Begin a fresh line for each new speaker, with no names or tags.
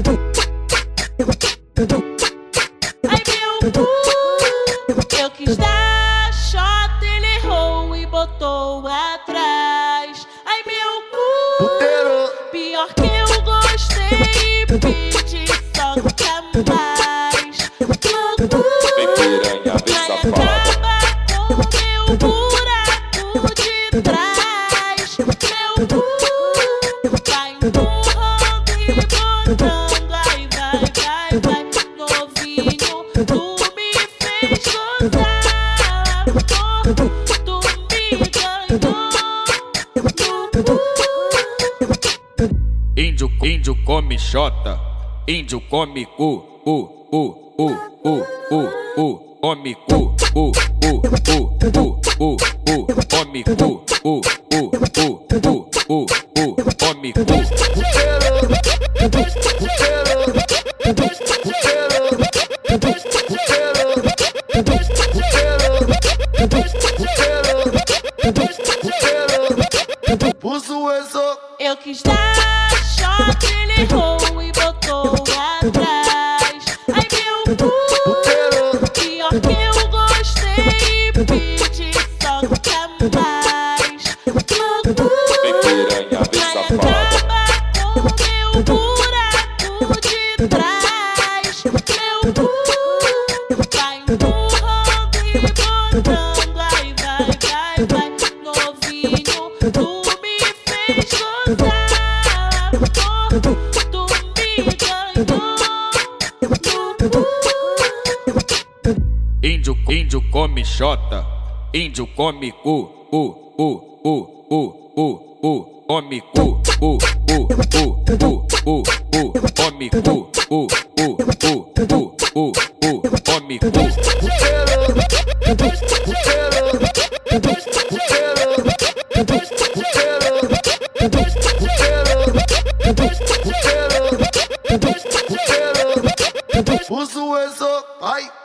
Ai meu cu, eu quis dar shot, ele errou e botou atrás. Ai meu cu, pior que eu gostei,
Índio, índio come xota, índio come cu, cu, cu, cu, cu, cu, cu, come cu, cu, cu, cu, cu, cu, cu, come cu, cu, cu, cu, cu, cu, cu, come cu.
Eu quis dar shot, ele errou e botou atrás. Ai meu pior que eu gostei, e botando, ai vai, vai, vai, novinho, tu me fez.
Índio, come xota, índio come cu, cu, cu, cu, cu, cu, cu, come cu, cu, cu, cu, cu, cu, come cu, cu, cu, cu, come cu.
uso eso, ai.